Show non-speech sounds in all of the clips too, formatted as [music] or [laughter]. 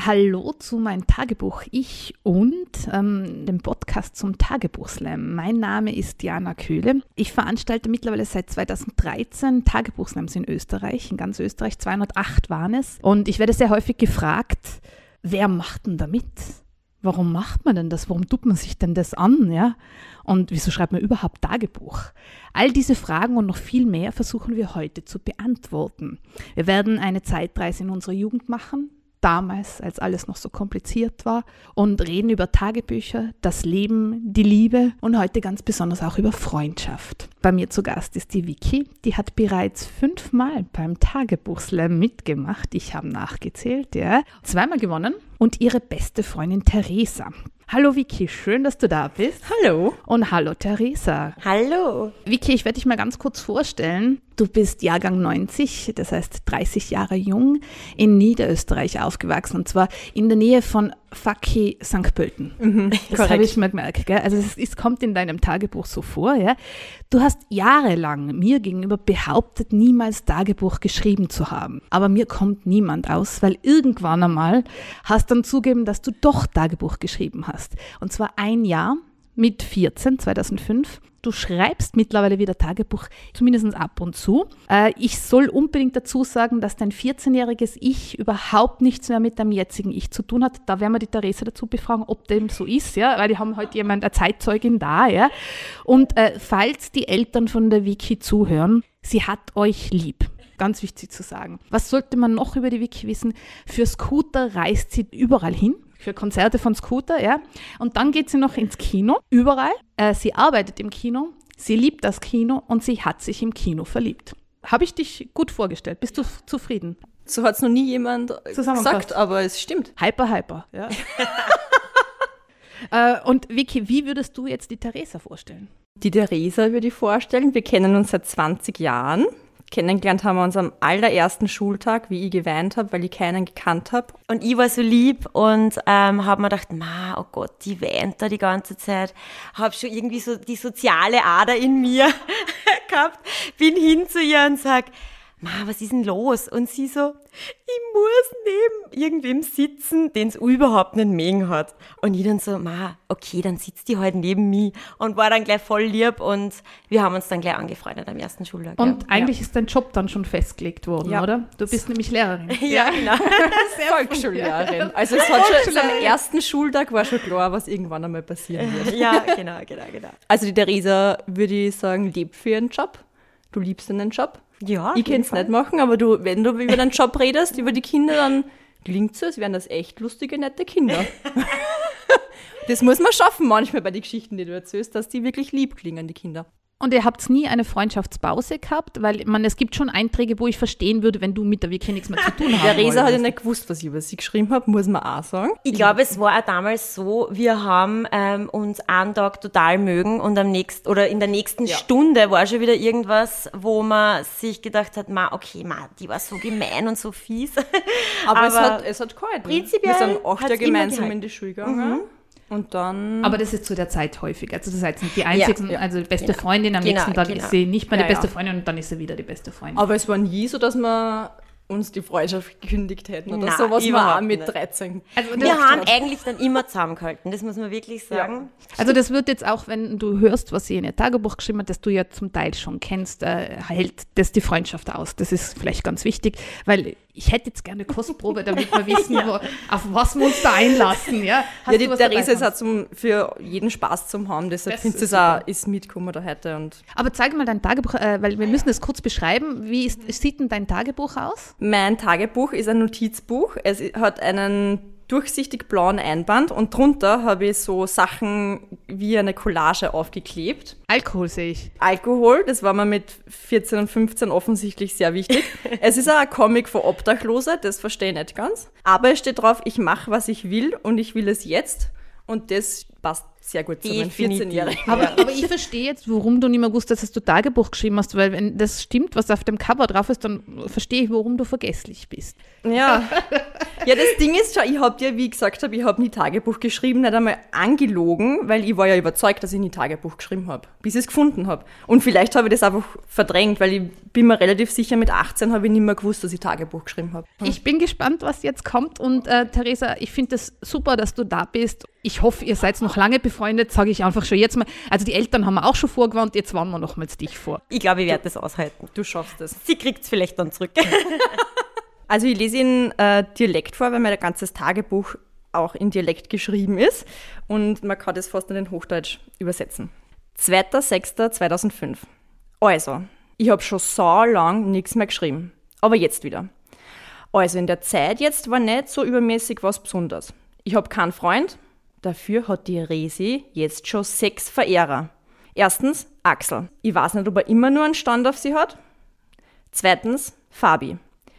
Hallo zu meinem Tagebuch Ich und ähm, dem Podcast zum Tagebuchslam. Mein Name ist Diana Köhle. Ich veranstalte mittlerweile seit 2013 Tagebuchslams in Österreich, in ganz Österreich. 208 waren es. Und ich werde sehr häufig gefragt, wer macht denn da mit? Warum macht man denn das? Warum tut man sich denn das an? Ja? Und wieso schreibt man überhaupt Tagebuch? All diese Fragen und noch viel mehr versuchen wir heute zu beantworten. Wir werden eine Zeitreise in unsere Jugend machen, damals, als alles noch so kompliziert war, und reden über Tagebücher, das Leben, die Liebe und heute ganz besonders auch über Freundschaft. Bei mir zu Gast ist die Vicky, die hat bereits fünfmal beim Tagebuchslam mitgemacht. Ich habe nachgezählt, ja. Zweimal gewonnen und ihre beste Freundin Theresa. Hallo Vicky, schön, dass du da bist. Hallo. Und hallo Theresa. Hallo. Vicky, ich werde dich mal ganz kurz vorstellen. Du bist Jahrgang 90, das heißt 30 Jahre jung, in Niederösterreich aufgewachsen und zwar in der Nähe von Faki St. Pölten. Mhm, [laughs] das habe ich mir gemerkt. Gell? Also es, es, kommt in deinem Tagebuch so vor. Ja? Du hast jahrelang mir gegenüber behauptet, niemals Tagebuch geschrieben zu haben. Aber mir kommt niemand aus, weil irgendwann einmal hast dann zugeben, dass du doch Tagebuch geschrieben hast. Und zwar ein Jahr mit 14, 2005. Du schreibst mittlerweile wieder Tagebuch, zumindest ab und zu. Äh, ich soll unbedingt dazu sagen, dass dein 14-jähriges Ich überhaupt nichts mehr mit deinem jetzigen Ich zu tun hat. Da werden wir die Theresa dazu befragen, ob dem so ist, ja, weil die haben heute jemand, eine Zeitzeugin da, ja. Und äh, falls die Eltern von der Wiki zuhören, sie hat euch lieb. Ganz wichtig zu sagen. Was sollte man noch über die Wiki wissen? Für Scooter reist sie überall hin für Konzerte von Scooter, ja. Und dann geht sie noch ins Kino, überall. Äh, sie arbeitet im Kino, sie liebt das Kino und sie hat sich im Kino verliebt. Habe ich dich gut vorgestellt? Bist du zufrieden? So hat es noch nie jemand gesagt, aber es stimmt. Hyper, hyper, ja. [laughs] äh, und Vicky, wie würdest du jetzt die Theresa vorstellen? Die Theresa würde ich vorstellen. Wir kennen uns seit 20 Jahren. Kennengelernt haben wir uns am allerersten Schultag, wie ich geweint habe, weil ich keinen gekannt habe. Und ich war so lieb und ähm, habe mir gedacht, ma, oh Gott, die weint da die ganze Zeit. Habe schon irgendwie so die soziale Ader in mir [laughs] gehabt. Bin hin zu ihr und sag, Ma, was ist denn los? Und sie so, ich muss neben irgendwem sitzen, den es überhaupt nicht mögen hat. Und ich dann so, ma, okay, dann sitzt die halt neben mir und war dann gleich voll lieb und wir haben uns dann gleich angefreundet am ersten Schultag. Und ja. eigentlich ja. ist dein Job dann schon festgelegt worden, ja. oder? Du bist nämlich Lehrerin. [laughs] ja, genau. [laughs] Volksschullehrerin. Also es hat schon, am ersten Schultag war schon klar, was irgendwann einmal passieren [laughs] wird. Ja, genau, genau, genau. Also die Theresa, würde ich sagen, lebt für ihren Job. Du liebst deinen Job. Ja, ich kann es nicht machen, aber du, wenn du über deinen Job redest, über die Kinder, dann klingt es so, als wären das echt lustige, nette Kinder. [laughs] das muss man schaffen manchmal bei den Geschichten, die du erzählst, dass die wirklich lieb klingen, die Kinder. Und ihr habt nie eine Freundschaftspause gehabt, weil man, es gibt schon Einträge, wo ich verstehen würde, wenn du mit der Wiki nichts mehr zu tun [laughs] hast. Der Resa hat ja nicht gewusst, was ich über sie geschrieben habe, muss man auch sagen. Ich glaube, es war auch damals so, wir haben ähm, uns einen Tag total mögen und am nächsten oder in der nächsten ja. Stunde war schon wieder irgendwas, wo man sich gedacht hat, ma, okay, ma, die war so gemein und so fies. Aber, Aber es hat, es hat gehalten. Prinzipiell wir sind acht Jahre gemeinsam in die Schule gegangen. Mhm. Und dann. Aber das ist zu der Zeit häufig. Also das heißt nicht die einzigen, ja, also die beste genau. Freundin, am genau, nächsten Tag genau. ist sie nicht mehr die beste Freundin und dann ist sie wieder die beste Freundin. Aber es war nie so, dass man uns die Freundschaft gekündigt hätten oder so, was wir auch mit 13. Also wir haben eigentlich dann immer zusammengehalten, das muss man wirklich sagen. Ja. Also das wird jetzt auch, wenn du hörst, was sie in ihr Tagebuch geschrieben hat, das du ja zum Teil schon kennst, äh, hält das die Freundschaft aus. Das ist vielleicht ganz wichtig, weil ich hätte jetzt gerne Kostprobe, damit wir wissen, [laughs] ja. wo, auf was wir uns da einlassen. Ja, ja die Therese ist auch zum, für jeden Spaß zum haben, deshalb finde ich es auch, ist mitgekommen da heute. Und Aber zeig mal dein Tagebuch, äh, weil wir müssen das kurz beschreiben. Wie ist, sieht denn dein Tagebuch aus? Mein Tagebuch ist ein Notizbuch. Es hat einen durchsichtig blauen Einband und drunter habe ich so Sachen wie eine Collage aufgeklebt. Alkohol sehe ich. Alkohol, das war mir mit 14 und 15 offensichtlich sehr wichtig. [laughs] es ist auch ein Comic für Obdachlose, das verstehe ich nicht ganz. Aber es steht drauf, ich mache, was ich will und ich will es jetzt. Und das passt sehr gut zu meinem 14-Jährigen. Aber, aber, ich verstehe jetzt, warum du nicht mehr wusstest, dass du Tagebuch geschrieben hast, weil wenn das stimmt, was auf dem Cover drauf ist, dann verstehe ich, warum du vergesslich bist. Ja. [laughs] ja, das Ding ist schon, ich habe ja, wie ich gesagt habe, ich habe nie Tagebuch geschrieben, nicht einmal angelogen, weil ich war ja überzeugt, dass ich nie Tagebuch geschrieben habe, bis ich es gefunden habe. Und vielleicht habe ich das einfach verdrängt, weil ich bin mir relativ sicher, mit 18 habe ich nicht mehr gewusst, dass ich Tagebuch geschrieben habe. Hm. Ich bin gespannt, was jetzt kommt und äh, Theresa, ich finde es das super, dass du da bist. Ich hoffe, ihr seid noch lange befreundet, sage ich einfach schon jetzt mal. Also die Eltern haben wir auch schon vorgewarnt, jetzt warnen wir nochmals dich vor. Ich glaube, ich werde das aushalten. Du schaffst es. Sie kriegt es vielleicht dann zurück. [laughs] Also ich lese in äh, Dialekt vor, weil mein ganzes Tagebuch auch in Dialekt geschrieben ist und man kann das fast in den Hochdeutsch übersetzen. 2.6.2005. Also, ich habe schon so lang nichts mehr geschrieben, aber jetzt wieder. Also in der Zeit jetzt war nicht so übermäßig was Besonderes. Ich habe keinen Freund, dafür hat die Resi jetzt schon sechs Verehrer. Erstens Axel. Ich weiß nicht, ob er immer nur einen Stand auf sie hat. Zweitens Fabi.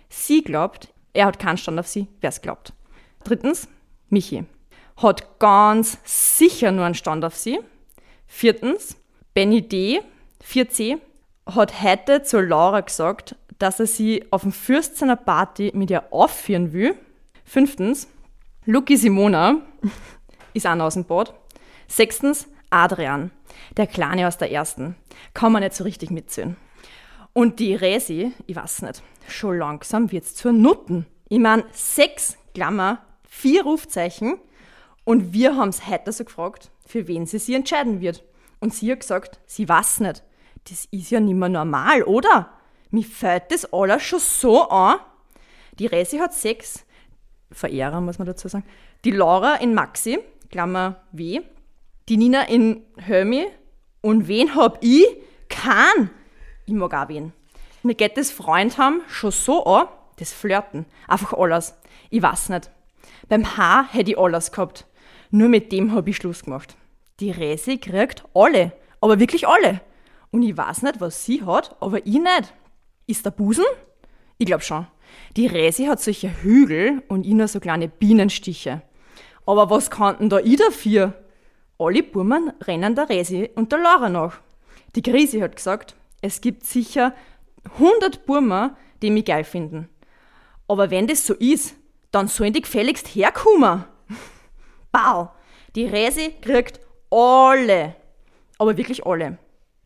Sie glaubt, er hat keinen Stand auf sie, wer es glaubt. Drittens, Michi. Hat ganz sicher nur einen Stand auf sie. Viertens, Benny D., 4C, hat heute zu Laura gesagt, dass er sie auf dem Fürst seiner Party mit ihr aufführen will. Fünftens, Lucky Simona ist auch aus dem Boot. Sechstens, Adrian, der Kleine aus der ersten. Kann man nicht so richtig mitzählen. Und die Resi, ich weiß nicht, schon langsam wird's zur Nutten. Ich meine, sechs Klammer, vier Rufzeichen und wir haben's heute so gefragt, für wen sie sich entscheiden wird. Und sie hat gesagt, sie weiß nicht. Das ist ja nicht mehr normal, oder? Mir fällt das alles schon so an. Die Resi hat sechs Verehrer, muss man dazu sagen. Die Laura in Maxi, Klammer W. Die Nina in Hermi. Und wen hab ich? Kein. Ich mag auch wen. Mir geht das Freund haben schon so an, das Flirten. Einfach alles. Ich weiß nicht. Beim Haar hätte ich alles gehabt. Nur mit dem habe ich Schluss gemacht. Die Resi kriegt alle. Aber wirklich alle. Und ich weiß nicht, was sie hat, aber ich nicht. Ist der Busen? Ich glaube schon. Die Resi hat solche Hügel und ich nur so kleine Bienenstiche. Aber was kann denn da ich dafür? Alle Burmen rennen der Resi und der Laura nach. Die Grisi hat gesagt, es gibt sicher 100 Burmer, die mich geil finden. Aber wenn das so ist, dann sollen die gefälligst herkommen. [laughs] Bau, die Resi kriegt alle. Aber wirklich alle.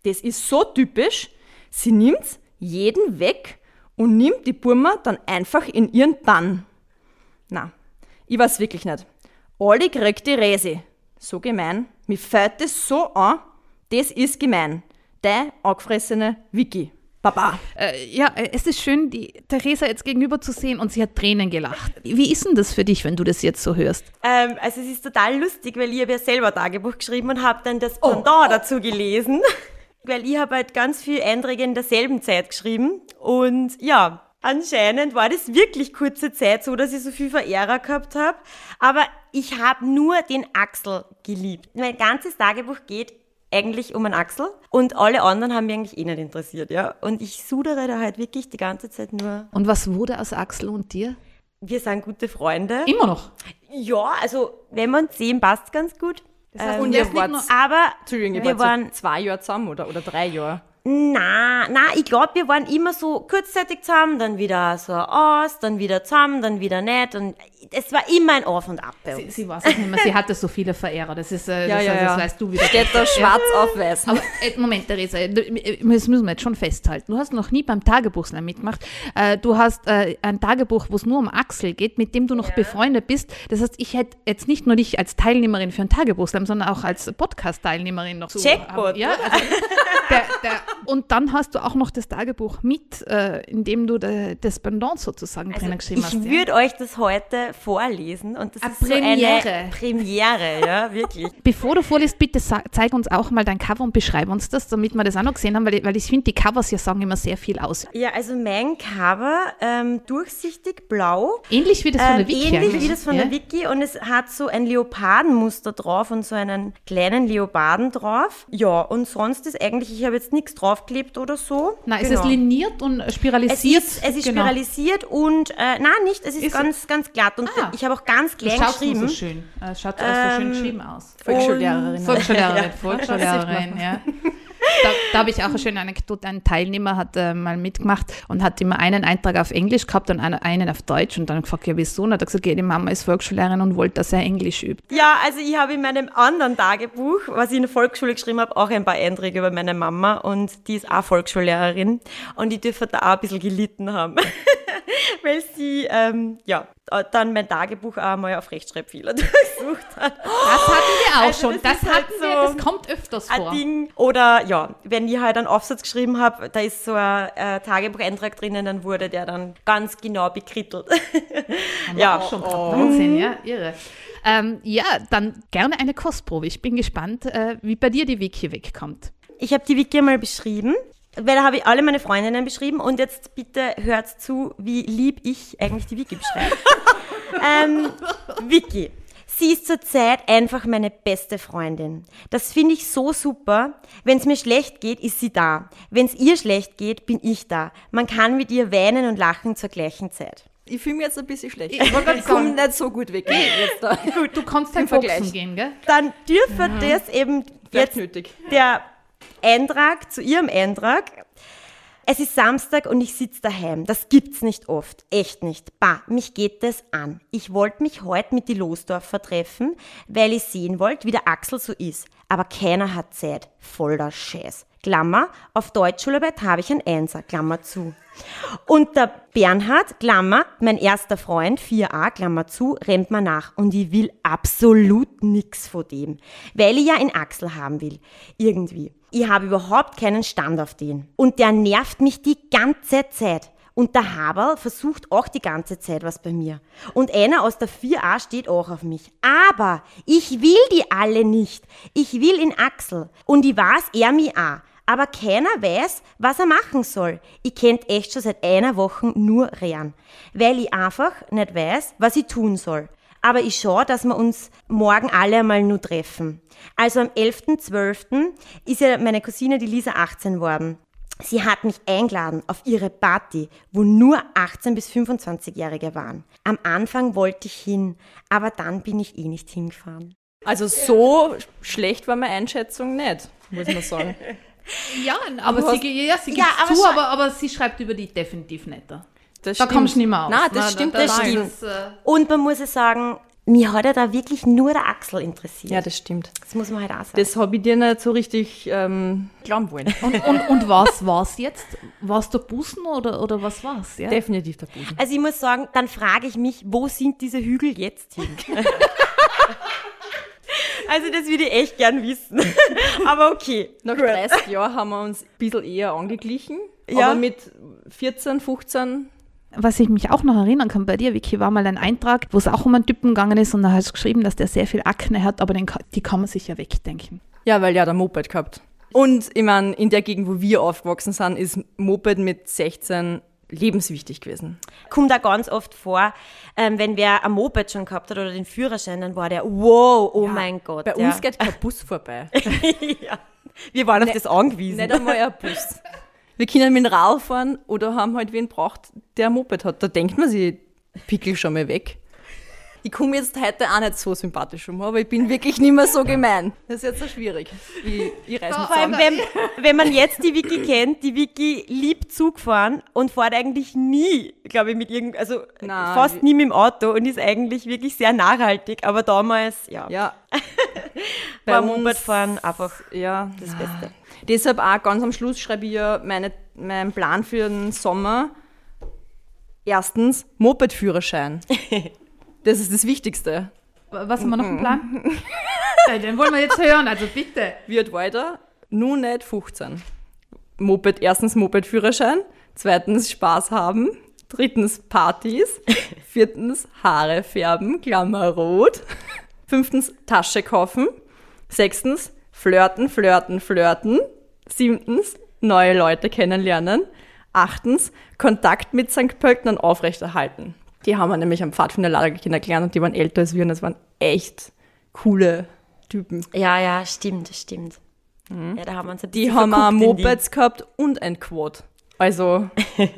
Das ist so typisch. Sie nimmt jeden weg und nimmt die Burma dann einfach in ihren Bann. Na, ich weiß wirklich nicht. Alle kriegt die Resi. So gemein. Mir fällt das so an. Das ist gemein. Der angefressene Vicky. Baba. Äh, ja, äh, es ist schön, die Theresa jetzt gegenüber zu sehen und sie hat Tränen gelacht. Wie ist denn das für dich, wenn du das jetzt so hörst? Ähm, also es ist total lustig, weil ich habe ja selber Tagebuch geschrieben und habe dann das Pendant oh, oh. dazu gelesen. [laughs] weil ich habe halt ganz viele Einträge in derselben Zeit geschrieben und ja, anscheinend war das wirklich kurze Zeit so, dass ich so viel Verehrer gehabt habe. Aber ich habe nur den Axel geliebt. Mein ganzes Tagebuch geht eigentlich um einen Axel und alle anderen haben mich eigentlich eh nicht interessiert, ja. Und ich sudere da halt wirklich die ganze Zeit nur. Und was wurde aus Axel und dir? Wir sind gute Freunde. Immer noch? Ja, also wenn man sehen, passt ganz gut. Das heißt, ähm, und ihr wart, aber Entschuldigung, wir waren zwei Jahre zusammen oder, oder drei Jahre. Na, na, ich glaube, wir waren immer so kurzzeitig zusammen, dann wieder so aus, dann wieder zusammen, dann wieder nicht und es war immer ein Auf und Ab bei uns. Sie, sie weiß es nicht mehr, sie [laughs] hatte so viele Verehrer, das ist, äh, ja, das, ja, also, das weißt du wieder. Steht da schwarz ja. auf weiß. Aber äh, Moment, Theresa, das müssen wir jetzt schon festhalten. Du hast noch nie beim Tagebuchslam mitgemacht. Äh, du hast äh, ein Tagebuch, wo es nur um Axel geht, mit dem du noch ja. befreundet bist. Das heißt, ich hätte jetzt nicht nur dich als Teilnehmerin für ein Tagebuchslam, sondern auch als Podcast-Teilnehmerin noch Checkpot, ja, also, der, der, und dann hast du auch noch das Tagebuch mit, äh, in dem du de, das Pendant sozusagen also drinnen geschrieben ich hast. Ich würde ja. euch das heute vorlesen und das Eine ist so Premiere. eine Premiere, ja, wirklich. [laughs] Bevor du vorliest, bitte zeig uns auch mal dein Cover und beschreib uns das, damit wir das auch noch gesehen haben, weil ich, weil ich finde, die Covers hier sagen immer sehr viel aus. Ja, also mein Cover, ähm, durchsichtig blau, Ähnlich wie das von ähm, der Wiki ähnlich eigentlich. wie das von ja? der Wiki und es hat so ein Leopardenmuster drauf und so einen kleinen Leoparden drauf. Ja, und sonst ist eigentlich, ich habe jetzt nichts draufgeklebt oder so. Nein, ist Genau. es liniert und Es spiralisiert? ist, es ist Genau. spiralisiert und, äh, nein, nicht, es ist, Ist- ganz, ganz glatt und Ah. ich habe auch ganz Das klein schaut so geschrieben. schön. Äh, Es schaut alles so schön Ähm, geschrieben aus. Volksschullehrerin. Volksschullehrerin, [laughs] Ja, Volksschullehrerin, ja. Da, da habe ich auch eine schöne Anekdote. Ein Teilnehmer hat äh, mal mitgemacht und hat immer einen Eintrag auf Englisch gehabt und einen, einen auf Deutsch und dann gefragt, ja wieso? Und hat er gesagt, ja, die Mama ist Volksschullehrerin und wollte, dass er Englisch übt. Ja, also ich habe in meinem anderen Tagebuch, was ich in der Volksschule geschrieben habe, auch ein paar Einträge über meine Mama und die ist auch Volksschullehrerin und die dürfte da auch ein bisschen gelitten haben, [laughs] weil sie, ähm, ja, dann mein Tagebuch auch mal auf Rechtschreibfehler [laughs] durchsucht hat. Das hatten wir auch Also schon. das Das, halt hatten wir, so das kommt öfters Ein vor. Ding. Oder ja, wenn ich halt einen Aufsatz geschrieben habe, da ist so ein äh, Tagebucheintrag drinnen, dann wurde der dann ganz genau bekrittelt. ja, Auch schon gehabt. Wahnsinn, ja, irre. Ähm, ja, dann gerne eine Kostprobe. Ich bin gespannt, äh, wie bei dir die Wiki wegkommt. Ich habe die Wiki mal beschrieben, weil da habe ich alle meine Freundinnen beschrieben und jetzt bitte hört zu, wie lieb ich eigentlich die Wiki beschreibe. [laughs] ähm, Wiki. Sie ist zurzeit einfach meine beste Freundin. Das finde ich so super. Wenn es mir schlecht geht, ist sie da. Wenn es ihr schlecht geht, bin ich da. Man kann mit ihr weinen und lachen zur gleichen Zeit. Ich fühle mich jetzt ein bisschen schlecht. Ich wollte komme nicht so gut weg. Jetzt da. [laughs] Gut, du kannst ein Boxen Vergleich. gehen, gell? Dann dürfe das eben Vielleicht jetzt nötig. der Eintrag zu ihrem Eintrag. Es ist Samstag und ich sitze daheim. Das gibt's nicht oft. Echt nicht. Bah, mich geht das an. Ich wollte mich heute mit die Losdorfer treffen, weil ich sehen wollte, wie der Axel so ist. Aber keiner hat Zeit. Voller Scheiß. Klammer, auf Deutschschularbeit habe ich ein Einser, Klammer zu. Und der Bernhard, Klammer, mein erster Freund, 4a, Klammer zu, rennt mir nach. Und ich will absolut nix von dem. Weil ich ja einen Axel haben will. Irgendwie. Ich habe überhaupt keinen Stand auf den. Und der nervt mich die ganze Zeit. Und der Haberl versucht auch die ganze Zeit was bei mir. Und einer aus der 4a steht auch auf mich. Aber ich will die alle nicht. Ich will in Axel. Und ich weiß, er mich auch. Aber keiner weiß, was er machen soll. Ich kennt echt schon seit einer Woche nur Rehan. Weil ich einfach nicht weiß, was ich tun soll. Aber ich schaue, dass wir uns morgen alle einmal nur treffen. Also am 11.12. ist ja meine Cousine, die Lisa, 18 worden. Sie hat mich eingeladen auf ihre Party, wo nur 18 bis 25-Jährige waren. Am Anfang wollte ich hin, aber dann bin ich eh nicht hingefahren. Also so schlecht war meine Einschätzung nicht, muss man sagen. [laughs] Ja, aber Du sie, hast- ja, sie Ja, gibt aber zu, aber, aber sie schreibt über die definitiv netter. Das Da stimmt. kommst du nicht mehr aus. Nein, das Na, stimmt. da- das da ist stimmt. es, äh, Und man muss ja sagen, mir hat ja da wirklich nur der Axel interessiert. Ja, das stimmt. das muss man halt auch sagen. Das habe ich dir nicht so richtig ähm, glauben wollen. [laughs] Und, und, und was war's jetzt? War's der Busen oder, oder was war's? Ja? Definitiv der Busen. also ich muss sagen, dann frage ich mich, wo sind diese Hügel jetzt hin? [laughs] also das würde ich echt gern wissen. [laughs] Aber okay. Nach 30 Jahren haben wir uns ein bisschen eher angeglichen. Ja. Aber mit 14, 15 Was ich mich auch noch erinnern kann bei dir, Vicky, war mal ein Eintrag, wo es auch um einen Typen gegangen ist und da hast du geschrieben, dass der sehr viel Akne hat, aber den, die kann man sich ja wegdenken. Ja, weil ja der Moped gehabt. Und ich meine, in der Gegend, wo wir aufgewachsen sind, ist Moped mit 16 lebenswichtig gewesen. Kommt da ganz oft vor, ähm, wenn wer ein Moped schon gehabt hat oder den Führerschein, dann war der, wow, oh mein Gott. Bei ja. uns geht kein [laughs] Bus vorbei. ja. Wir waren auf das angewiesen. Nicht einmal ein Bus. [laughs] Wir können mit dem Rad fahren oder haben halt wen braucht, der ein Moped hat. Da denkt man sich, pickel schon mal weg. Ich komme jetzt heute auch nicht so sympathisch um, aber ich bin wirklich nicht mehr so gemein. Das ist jetzt so schwierig. Ich, ich reiß mich Vor allem, wenn, wenn man jetzt die Wiki kennt, die Wiki liebt Zug fahren und fährt eigentlich nie, glaube ich, mit irgend, also Nein, fast nie mit dem Auto und ist eigentlich wirklich sehr nachhaltig. Aber damals, ja, Ja. [laughs] uns- Mopedfahren einfach Ja, das Beste. Deshalb auch ganz am Schluss schreibe ich ja meine, meinen Plan für den Sommer. Erstens Moped-Führerschein. [laughs] Das ist das Wichtigste. Was haben wir noch im Plan? [laughs] Ja, den wollen wir jetzt hören, also bitte. Wird weiter, nur nicht 15. Moped, erstens Moped-Führerschein, zweitens Spaß haben, Drittens Partys. [laughs] Viertens Haare färben, Klammer rot. Fünftens Tasche kaufen. Sechstens flirten, flirten, flirten. Siebtens neue Leute kennenlernen. Achtens Kontakt mit St. Pöltenern aufrechterhalten. Die haben wir nämlich am Pfadfinderlager kennengelernt und die waren älter als wir und das waren echt coole Typen. Ja, ja, stimmt, stimmt. Ja, da haben wir uns ein Die bisschen haben auch verguckt in die. Mopeds gehabt und ein Quad. Also, [laughs]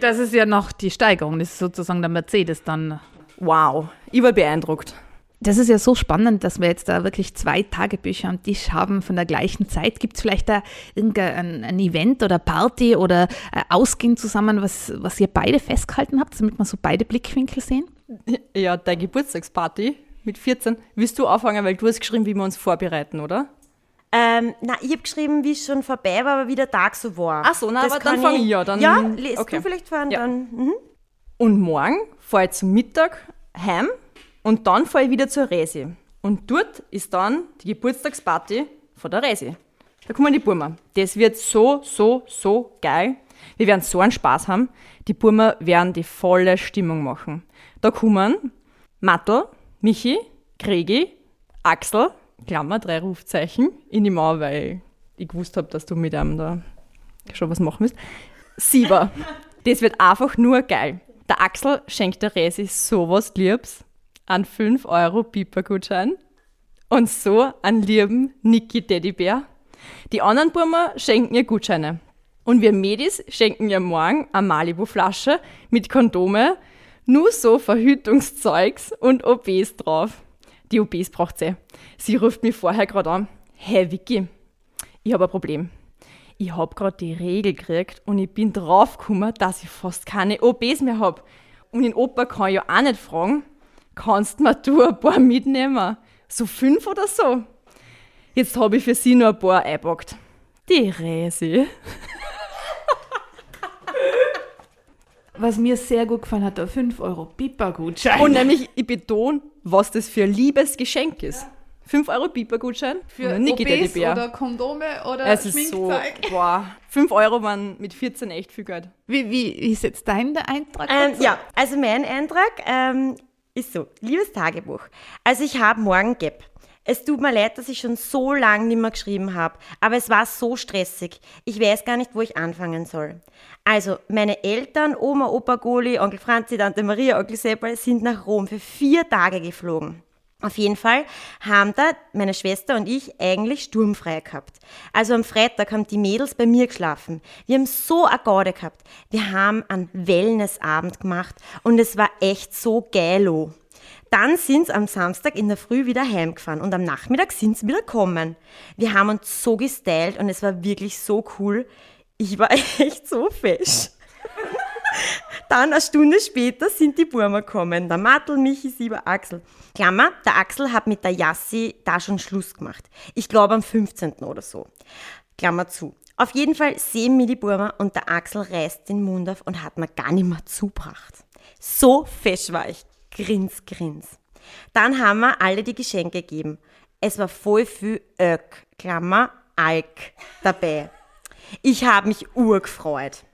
Das ist ja noch die Steigerung, das ist sozusagen der Mercedes dann. wow. Ich war beeindruckt. Das ist ja so spannend, dass wir jetzt da wirklich zwei Tagebücher am Tisch haben von der gleichen Zeit. Gibt es vielleicht da irgendein ein Event oder Party oder äh, Ausgehen zusammen, was, was ihr beide festgehalten habt, damit wir so beide Blickwinkel sehen? Ja, deine Geburtstagsparty mit 14. Willst du anfangen, weil du hast geschrieben, wie wir uns vorbereiten, oder? Ähm, na, ich habe geschrieben, wie es schon vorbei war, aber wie der Tag so war. Ach so, na, aber dann kann fang ich ja, dann- ja, lest okay. du vielleicht vor und Ja. dann. Mhm. Und morgen fahre ich zum Mittag heim und dann fahre ich wieder zur Resi. Und dort ist dann die Geburtstagsparty von der Resi. Da kommen die Burmer. Das wird so, so, so geil. Wir werden so einen Spaß haben. Die Burmer werden die volle Stimmung machen. Da kommen Mattel, Michi, Gregi, Axel, Klammer, drei Rufzeichen, in die Mauer, weil ich gewusst habe, dass du mit einem da schon was machen willst. Sieber. Das wird einfach nur geil. Der Axel schenkt der Resi sowas Liebs an 5 Euro Piper-Gutschein und so einen lieben Niki Teddybär. Die anderen Burmer schenken ihr Gutscheine. Und wir Medis schenken ihr morgen eine Malibu-Flasche mit Kondome, nur so Verhütungszeugs und OBs drauf. Die OBs braucht sie. Sie ruft mich vorher gerade an. Hey Vicky, ich habe ein Problem. Ich habe gerade die Regel gekriegt und ich bin draufgekommen, dass ich fast keine OBs mehr habe. Und den Opa kann ich ja auch nicht fragen, kannst mir du ein paar mitnehmen? So fünf oder so? Jetzt habe ich für sie nur ein paar eingepackt. Die Resi. Was mir sehr gut gefallen hat, der 5 Euro Pipa-Gutschein. Und nämlich, ich betone, was das für ein liebes Geschenk ist. 5 Euro Piper-Gutschein für Niki OBs oder Kondome oder Es ist so, Schminkzeug. boah, 5 Euro waren mit 14 echt viel Geld. Wie, wie, wie ist jetzt dein der Eintrag? Ähm, ja, also mein Eintrag ähm, ist so, liebes Tagebuch. Also ich habe morgen Gap. Es tut mir leid, dass ich schon so lange nicht mehr geschrieben habe, aber es war so stressig. Ich weiß gar nicht, wo ich anfangen soll. Also, meine Eltern, Oma, Opa Goli, Onkel Franzi, Tante Maria, Onkel Seppel sind nach Rom für vier Tage geflogen. Auf jeden Fall haben da meine Schwester und ich eigentlich sturmfrei gehabt. Also am Freitag haben die Mädels bei mir geschlafen. Wir haben so eine Garde gehabt. Wir haben einen Wellnessabend gemacht und es war echt so geilo. Dann sind sie am Samstag in der Früh wieder heimgefahren und am Nachmittag sind sie wieder gekommen. Wir haben uns so gestylt und es war wirklich so cool. Ich war [laughs] echt so fesch. Dann eine Stunde später sind die Burmer gekommen. Der Mattel, Michi, Sieber, Axel. Klammer, der Axel hat mit der Jassi da schon Schluss gemacht. Ich glaube am 15. oder so. Klammer zu. Auf jeden Fall sehen mir die Burmer und der Axel reißt den Mund auf und hat mir gar nicht mehr zubracht. So fesch war ich. Grins, grins. Dann haben wir alle die Geschenke gegeben. Es war voll viel Ök, Klammer, Alk dabei. Ich habe mich urgefreut.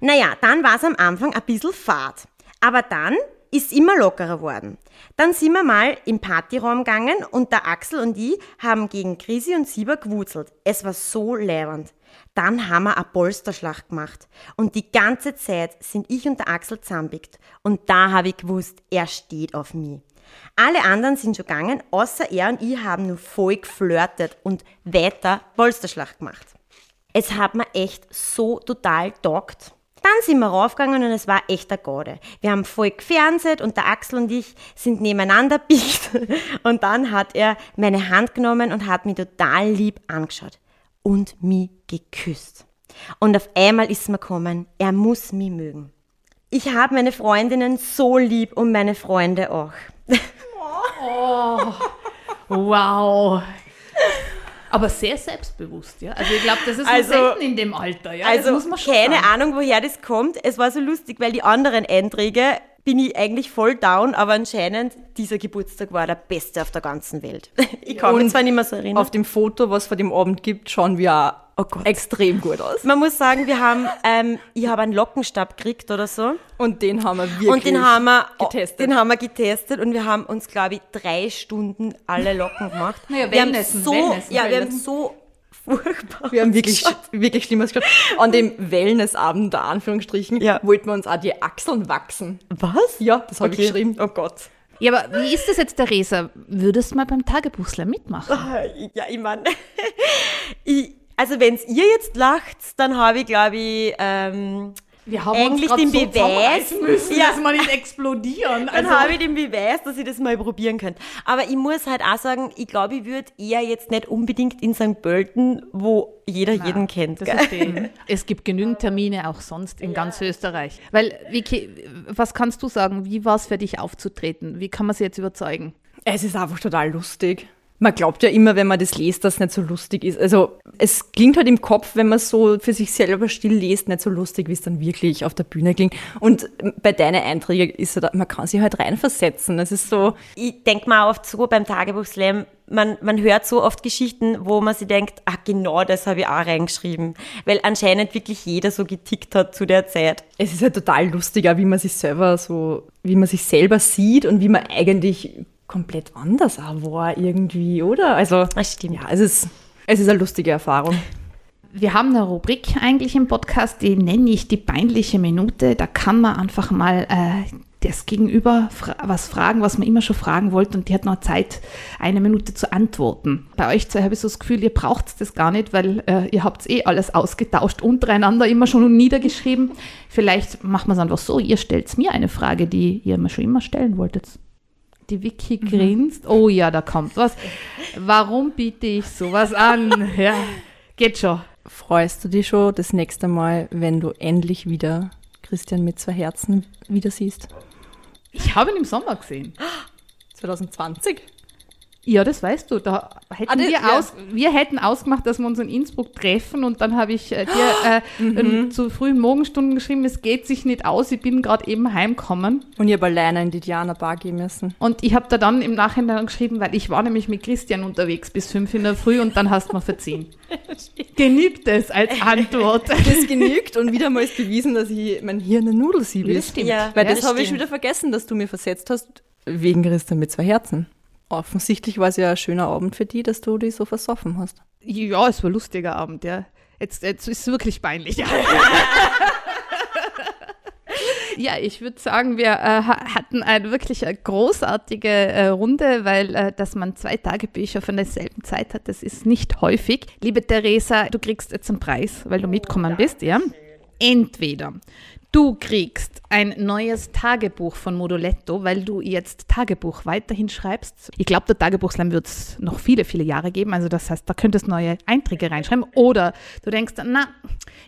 Naja, dann war es am Anfang ein bisschen fad. Aber dann ist immer lockerer worden. Dann sind wir mal im Partyraum gegangen und der Axel und ich haben gegen Krisi und Sieber gewurzelt. Es war so leibend. Dann haben wir eine Polsterschlacht gemacht. Und die ganze Zeit sind ich und der Axel zusammenbickt. Und da habe ich gewusst, er steht auf mich. Alle anderen sind schon gegangen, außer er und ich haben nur voll geflirtet und weiter Polsterschlacht gemacht. Es hat mir echt so total taugt. Dann sind wir raufgegangen und es war echt eine Garde. Wir haben voll gefernseht und der Axel und ich sind nebeneinander [laughs] biegt. Und dann hat er meine Hand genommen und hat mich total lieb angeschaut. Und mich geküsst. Und auf einmal ist mir gekommen, er muss mich mögen. Ich habe meine Freundinnen so lieb und meine Freunde auch. [laughs] Wow. Aber sehr selbstbewusst, ja. Also ich glaube, das ist Also- selten in dem Alter, ja. Also das muss man schon keine sagen. Ahnung, woher das kommt. Es war so lustig, weil die anderen Einträge bin ich eigentlich voll down, aber anscheinend dieser Geburtstag war der beste auf der ganzen Welt. [laughs] Ich kann mich zwar nicht mehr so erinnern. Auf dem Foto, was vor dem Abend gibt, schauen wir Oh extrem gut aus. Man muss sagen, wir haben, ähm, ich habe einen Lockenstab gekriegt oder so. Und den haben wir wirklich und den haben wir getestet. Den haben wir getestet und wir haben uns, glaube ich, drei Stunden alle Locken gemacht. Naja, wir haben so, Wellnessen, ja, wir haben so furchtbar. Wir haben wirklich, wirklich Schlimmes geschaut. An dem Wellnessabend, der Anführungsstrichen, Ja. wollten wir uns auch die Achseln wachsen. Was? Ja, das habe Okay. ich geschrieben. Oh Gott. Ja, aber wie ist das jetzt, Theresa? Würdest du mal beim Tagebuchslam mitmachen? Ja, ich meine, [laughs] ich, also wenn ihr jetzt lacht, dann habe ich, glaube ich, ähm, Wir haben Eigentlich den Beweis, zusammenreißen müssen, Ja. dass wir nicht explodieren. dann habe ich den Beweis, dass ich das mal probieren könnte. Aber ich muss halt auch sagen, ich glaube, ich würde eher jetzt nicht unbedingt in St. Pölten, wo jeder jeden kennt. [laughs] Es gibt genügend Termine auch sonst in ganz Österreich. Weil, Vicky, was kannst du sagen? Wie war es für dich aufzutreten? Wie kann man sie jetzt überzeugen? Es ist einfach total lustig. Man glaubt ja immer, wenn man das liest, dass es nicht so lustig ist. Also es klingt halt im Kopf, wenn man es so für sich selber still liest, nicht so lustig, wie es dann wirklich auf der Bühne klingt. Und bei deinen Einträgen ist es, man kann sich halt reinversetzen. Es ist so, Ich denke auch oft so beim Tagebuchslam, man, man hört so oft Geschichten, wo man sich denkt, ach genau das habe ich auch reingeschrieben. Weil anscheinend wirklich jeder so getickt hat zu der Zeit. es ist halt total lustig, auch wie man sich selber so, wie man sich selber sieht und wie man eigentlich komplett anders auch war irgendwie, oder? Also, Das stimmt. ja, es ist, es ist eine lustige Erfahrung. Wir haben eine Rubrik eigentlich im Podcast, die nenne ich die peinliche Minute. Da kann man einfach mal äh, das Gegenüber fra was fragen, was man immer schon fragen wollte und die hat noch Zeit, eine Minute zu antworten. Bei euch zwei habe ich so das Gefühl, ihr braucht das gar nicht, weil äh, ihr habt eh alles ausgetauscht, untereinander immer schon niedergeschrieben. Vielleicht machen wir es einfach so, ihr stellt mir eine Frage, die ihr mir schon immer stellen wolltet. Die Vicky grinst. Oh ja, da kommt was. Warum biete ich sowas an? [laughs] Ja, geht schon. Freust du dich schon das nächste Mal, wenn du endlich wieder Christian mit zwei Herzen wieder siehst? Ich habe ihn im Sommer gesehen. 2020? Ja, das weißt du. Da hätten Ah, das- wir, ja. aus, wir hätten ausgemacht, dass wir uns in Innsbruck treffen und dann habe ich äh, dir [gasps] äh, Mhm. zu frühen Morgenstunden geschrieben, es geht sich nicht aus, ich bin gerade eben heimgekommen. Und ich habe alleine in die Diana Bar gehen müssen. Und ich habe da dann im Nachhinein geschrieben, weil ich war nämlich mit Christian unterwegs bis fünf in der Früh und dann hast du mir verziehen. [laughs] Genügt es als [laughs] Antwort? Das genügt und wieder mal ist bewiesen, dass ich mein Hirn eine Nudelsieb Das ist. stimmt. Ja. Weil Ja, das, das habe ich wieder vergessen, dass du mir versetzt hast, wegen Christian mit zwei Herzen. Offensichtlich war es ja ein schöner Abend für die, dass du dich so versoffen hast. Ja, es war ein lustiger Abend, ja. Jetzt, jetzt ist es wirklich peinlich. [laughs] Ja, ich würde sagen, wir äh, ha- hatten eine wirklich eine großartige äh, Runde, weil äh, dass man zwei Tagebücher von derselben Zeit hat, das ist nicht häufig. Liebe Theresa, du kriegst jetzt einen Preis, weil du mitkommen bist, ja? Entweder du kriegst ein neues Tagebuch von Moduletto, weil du jetzt Tagebuch weiterhin schreibst. Ich glaube, der Tagebuchslam wird es noch viele, viele Jahre geben. Also das heißt, da könntest du neue Einträge reinschreiben. Oder du denkst, na,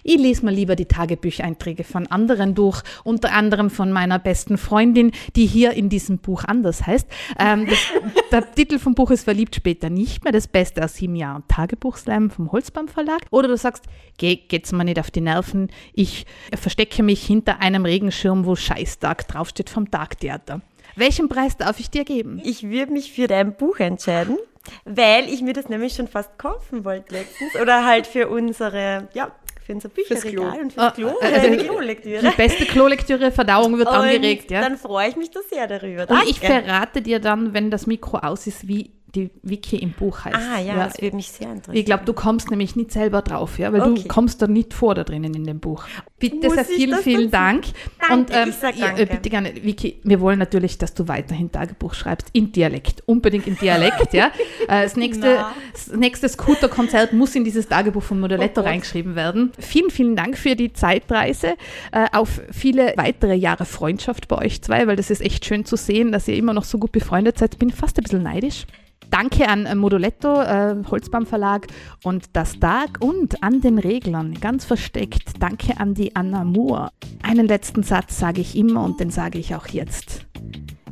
ich lese mal lieber die Tagebücheinträge von anderen durch, unter anderem von meiner besten Freundin, die hier in diesem Buch anders heißt. Ähm, das, [laughs] der Titel vom Buch ist Verliebt später nicht mehr, das Beste aus sieben Jahren Tagebuchslam vom Holzbaum Verlag. Oder du sagst, geh, geht's mir nicht auf die Nerven, ich verstecke mich hinter einem Regenschirm, wo Scheißtag draufsteht vom Tagtheater. Welchen Preis darf ich dir geben? Ich würde mich für dein Buch entscheiden, weil ich mir das nämlich schon fast kaufen wollte letztens. Oder halt für unsere, ja, für unser Bücherregal und fürs Ah, Klo. äh, Für also eine die- Klolektüre. Die beste Klolektüre, Verdauung wird angeregt. Und Ja? dann freue ich mich da sehr darüber. Und ich Danke. verrate dir dann, wenn das Mikro aus ist, wie die Wiki im Buch heißt. Ah ja, das würde mich sehr interessieren. Ich glaube, du kommst nämlich nicht selber drauf, ja, weil Okay. du kommst da nicht vor da drinnen in dem Buch. Bitte Muss sehr vielen, vielen Dank. Danke, Und ähm, ja, danke. äh, bitte gerne, Vicky, wir wollen natürlich, dass du weiterhin Tagebuch schreibst in Dialekt, unbedingt in Dialekt, ja. [laughs] Äh, Das nächste, das nächste Scooter-Konzert muss in dieses Tagebuch von Modelletto Oh reingeschrieben werden. Vielen, vielen Dank für die Zeitreise, äh, auf viele weitere Jahre Freundschaft bei euch zwei, weil das ist echt schön zu sehen, dass ihr immer noch so gut befreundet seid. Bin fast ein bisschen neidisch. Danke an äh, Moduletto, äh, Holzbaum Verlag und das Tag und an den Reglern, ganz versteckt. Danke an die Anna Moore. Einen letzten Satz sage ich immer und den sage ich auch jetzt.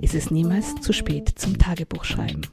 Es ist niemals zu spät zum Tagebuchschreiben.